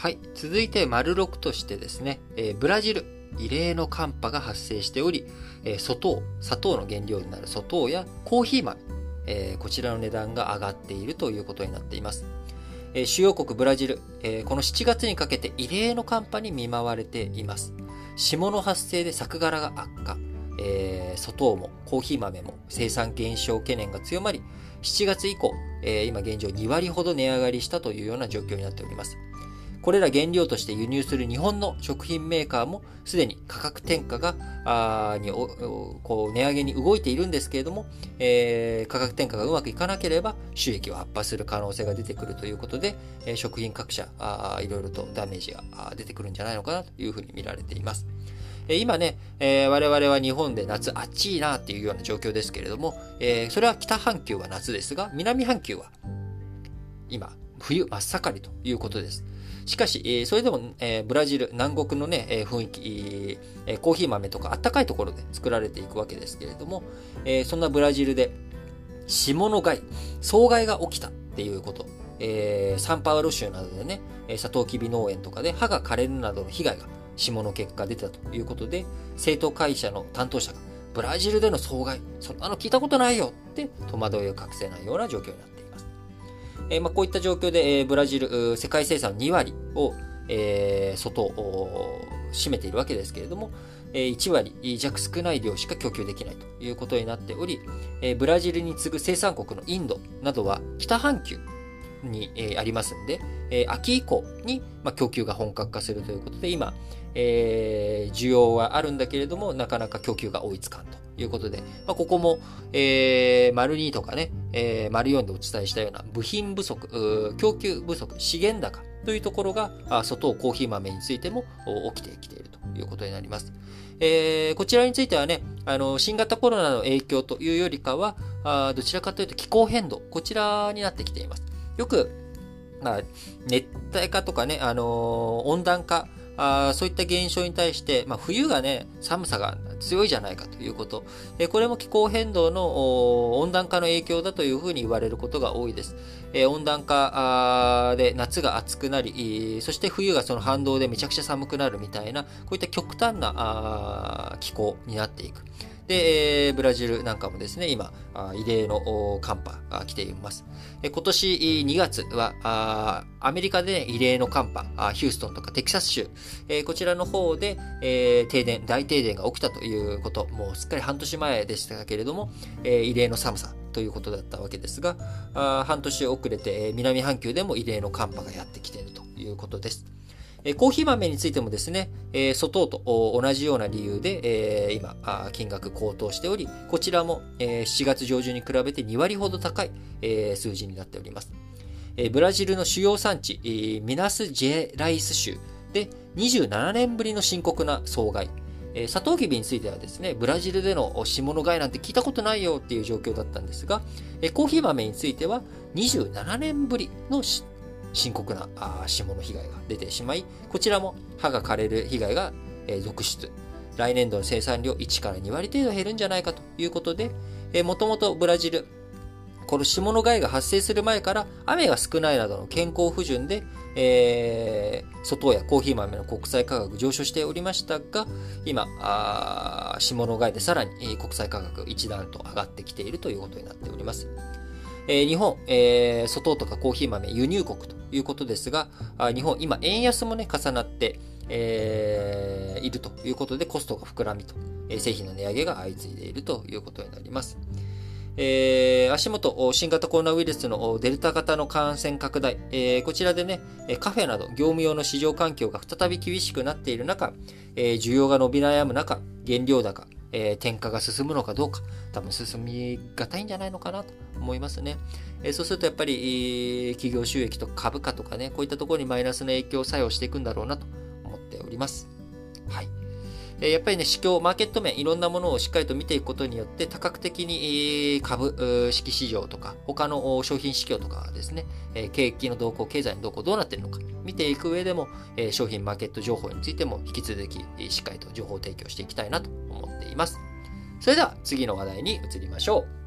はい。続いて、丸6としてですね、えー、ブラジル、異例の寒波が発生しており、えー、砂糖、砂糖の原料になる砂糖やコーヒー豆、えー、こちらの値段が上がっているということになっています。えー、主要国ブラジル、えー、この7月にかけて異例の寒波に見舞われています。霜の発生で作柄が悪化、えー、砂糖もコーヒー豆も生産減少懸念が強まり、7月以降、えー、今現状2割ほど値上がりしたというような状況になっております。これら原料として輸入する日本の食品メーカーもすでに価格転嫁が、あにこう値上げに動いているんですけれども、えー、価格転嫁がうまくいかなければ収益を圧迫する可能性が出てくるということで、えー、食品各社あいろいろとダメージが出てくるんじゃないのかなというふうに見られています。え今ね、えー、我々は日本で夏暑いなっていうような状況ですけれども、えー、それは北半球は夏ですが、南半球は今、冬真っ盛りということです。しかし、それでも、え、ブラジル、南国のね、え、雰囲気、えコーヒー豆とかあったかいところで作られていくわけですけれども、えそんなブラジルで、霜の害、草害が起きたっていうこと、えサンパウロ州などでね、サトウキビ農園とかで歯が枯れるなどの被害が霜の結果出たということで、政党会社の担当者が、ブラジルでの草害、そんなの聞いたことないよって戸惑いを隠せないような状況になっています。えー、まあ、こういった状況で、えー、ブラジル、世界生産2割を、えー、外を占めているわけですけれども、え1割弱少ない量しか供給できないということになっており、えブラジルに次ぐ生産国のインドなどは北半球に、えありますんで、え秋以降に、まあ供給が本格化するということで、今、えー、需要はあるんだけれども、なかなか供給が追いつかんということで、まあ、ここも、えー、丸2とかね、えー、丸4でお伝えしたような部品不足、供給不足、資源高というところが、外コーヒー豆についても起きてきているということになります。えー、こちらについてはね、あの、新型コロナの影響というよりかは、あどちらかというと気候変動、こちらになってきています。よく、まあ、熱帯化とかね、あのー、温暖化、あそういった現象に対して、まあ、冬がね、寒さが強いじゃないかということ。えこれも気候変動の温暖化の影響だというふうに言われることが多いです。え温暖化で夏が暑くなり、そして冬がその反動でめちゃくちゃ寒くなるみたいな、こういった極端な気候になっていく。で、えー、ブラジルなんかもですね、今、異例の寒波が来ています。今年2月は、アメリカで、異例の寒波、ヒューストンとかテキサス州、こちらの方で、え、停電、大停電が起きたということ、もうすっかり半年前でしたけれども、え、異例の寒さということだったわけですが、半年遅れて、南半球でも異例の寒波がやってきているということです。コーヒー豆についてもですね、えー、粗糖と同じような理由で、今金額高騰しており、こちらも、え、7月上旬に比べて2割ほど高い、数字になっております。ブラジルの主要産地、ミナス・ジェライス州で27年ぶりの深刻な損害。サトウキビについてはですね、ブラジルでの霜の害なんて聞いたことないよっていう状況だったんですが、コーヒー豆については27年ぶりの深刻な霜の被害が出てしまい、こちらも歯が枯れる被害が、続出。来年度の生産量1から2割程度減るんじゃないかということで、もともとブラジル、この霜の害が発生する前から雨が少ないなどの健康不順で、えー、砂糖やコーヒー豆の国際価格上昇しておりましたが、今、あ霜の害でさらに国際価格一段と上がってきているということになっております。えー、日本、えー、砂糖とかコーヒー豆輸入国ということですが、あ日本、今、円安もね、重なって、えー、いるということで、コストが膨らみと、え、製品の値上げが相次いでいるということになります。えー、足元、新型コロナウイルスのデルタ型の感染拡大、えー、こちらでね、カフェなど業務用の市場環境が再び厳しくなっている中、えー、需要が伸び悩む中、原料高、えー、転嫁が進むのかどうか、多分進みがたいんじゃないのかなと思いますね。えー、そうするとやっぱり、えー、企業収益とか株価とかね、こういったところにマイナスの影響を作用していくんだろうなと思っております。はい。やっぱりね、市況、マーケット面、いろんなものをしっかりと見ていくことによって、多角的に株式市場とか、他の商品市況とかですね、景気の動向、経済の動向、どうなっているのか、見ていく上でも、商品、マーケット情報についても、引き続き、しっかりと情報提供していきたいなと思っています。それでは、次の話題に移りましょう。